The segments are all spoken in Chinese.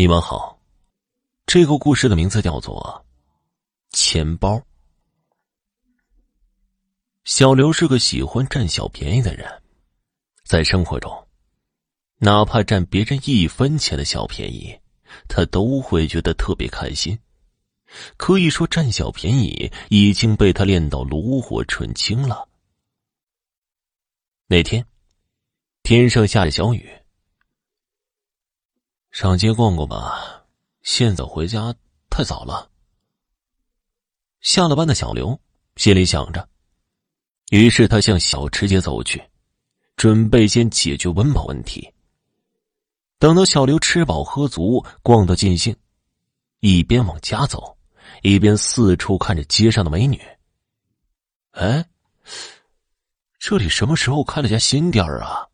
你们好，这个故事的名字叫做《钱包》。小刘是个喜欢占小便宜的人，在生活中，哪怕占别人一分钱的小便宜，他都会觉得特别开心。可以说，占小便宜已经被他练到炉火纯青了。那天，天上下着小雨。上街逛逛吧，现在回家太早了。下了班的小刘心里想着，于是他向小吃街走去，准备先解决温饱问题。等到小刘吃饱喝足，逛得尽兴，一边往家走，一边四处看着街上的美女。哎，这里什么时候开了家新店啊？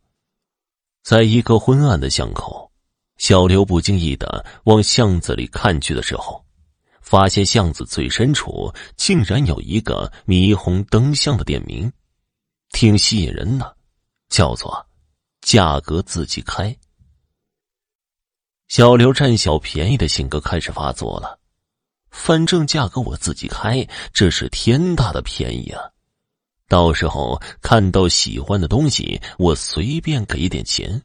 在一个昏暗的巷口。小刘不经意的往巷子里看去的时候，发现巷子最深处竟然有一个霓虹灯箱的店名，挺吸引人的，叫做“价格自己开”。小刘占小便宜的性格开始发作了，反正价格我自己开，这是天大的便宜啊！到时候看到喜欢的东西，我随便给一点钱。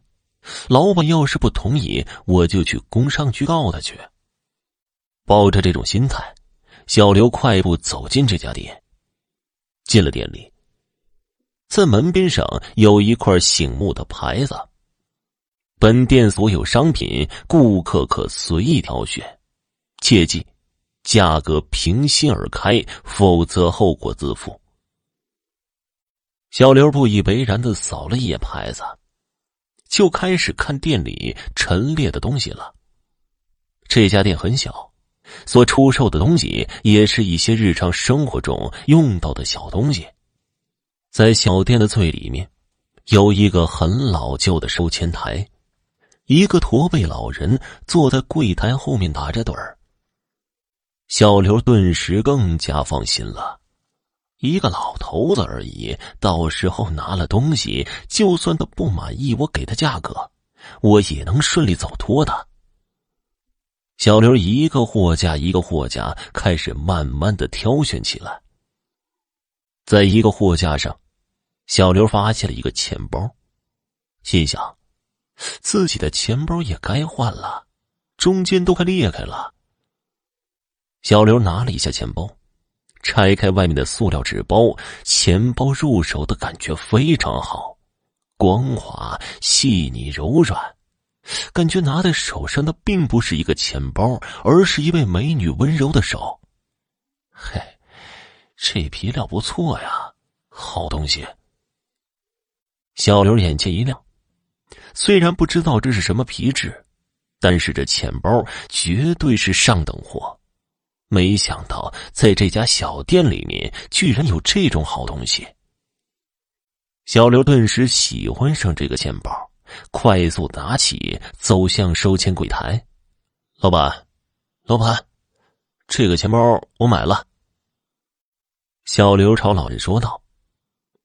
老板要是不同意，我就去工商局告他去。抱着这种心态，小刘快步走进这家店。进了店里，在门边上有一块醒目的牌子：“本店所有商品，顾客可随意挑选，切记，价格平心而开，否则后果自负。”小刘不以为然的扫了一眼牌子。就开始看店里陈列的东西了。这家店很小，所出售的东西也是一些日常生活中用到的小东西。在小店的最里面，有一个很老旧的收钱台，一个驼背老人坐在柜台后面打着盹儿。小刘顿时更加放心了。一个老头子而已，到时候拿了东西，就算他不满意我给的价格，我也能顺利走脱的。小刘一个货架一个货架开始慢慢的挑选起来。在一个货架上，小刘发现了一个钱包，心想，自己的钱包也该换了，中间都快裂开了。小刘拿了一下钱包。拆开外面的塑料纸包，钱包入手的感觉非常好，光滑、细腻、柔软，感觉拿在手上的并不是一个钱包，而是一位美女温柔的手。嘿，这皮料不错呀，好东西。小刘眼前一亮，虽然不知道这是什么皮质，但是这钱包绝对是上等货。没想到，在这家小店里面，居然有这种好东西。小刘顿时喜欢上这个钱包，快速拿起，走向收钱柜台。老板，老板，这个钱包我买了。小刘朝老人说道。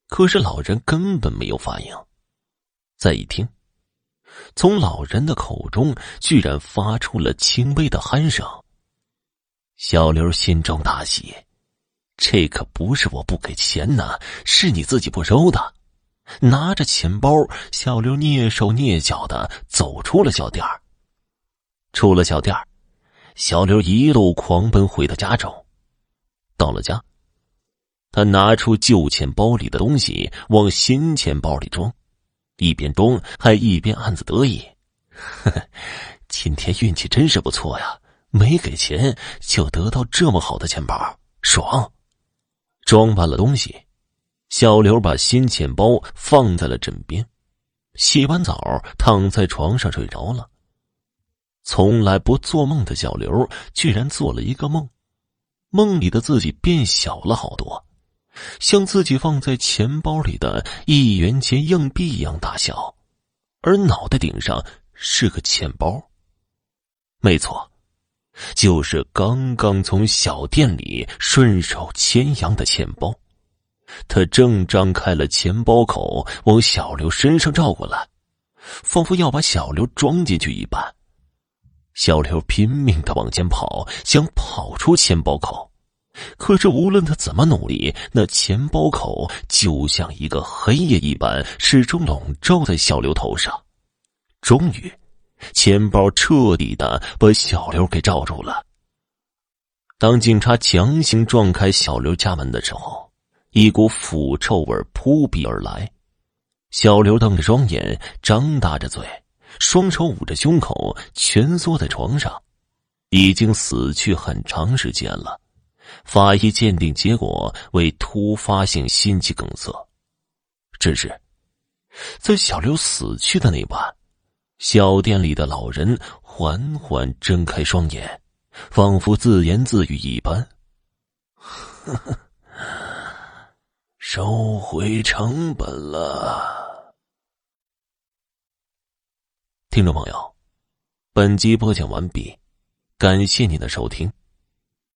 可是老人根本没有反应。再一听，从老人的口中居然发出了轻微的鼾声。小刘心中大喜，这可不是我不给钱呢，是你自己不收的。拿着钱包，小刘蹑手蹑脚的走出了小店出了小店小刘一路狂奔回到家中。到了家，他拿出旧钱包里的东西往新钱包里装，一边装还一边暗自得意：“呵呵，今天运气真是不错呀。”没给钱就得到这么好的钱包，爽！装完了东西，小刘把新钱包放在了枕边，洗完澡躺在床上睡着了。从来不做梦的小刘居然做了一个梦，梦里的自己变小了好多，像自己放在钱包里的一元钱硬币一样大小，而脑袋顶上是个钱包。没错。就是刚刚从小店里顺手牵羊的钱包，他正张开了钱包口，往小刘身上照过来，仿佛要把小刘装进去一般。小刘拼命的往前跑，想跑出钱包口，可是无论他怎么努力，那钱包口就像一个黑夜一般，始终笼罩在小刘头上。终于，钱包彻底的把小刘给罩住了。当警察强行撞开小刘家门的时候，一股腐臭味扑鼻而来。小刘瞪着双眼，张大着嘴，双手捂着胸口，蜷缩在床上，已经死去很长时间了。法医鉴定结果为突发性心肌梗塞。只是，在小刘死去的那晚，小店里的老人缓缓睁开双眼。仿佛自言自语一般，收回成本了。听众朋友，本集播讲完毕，感谢您的收听。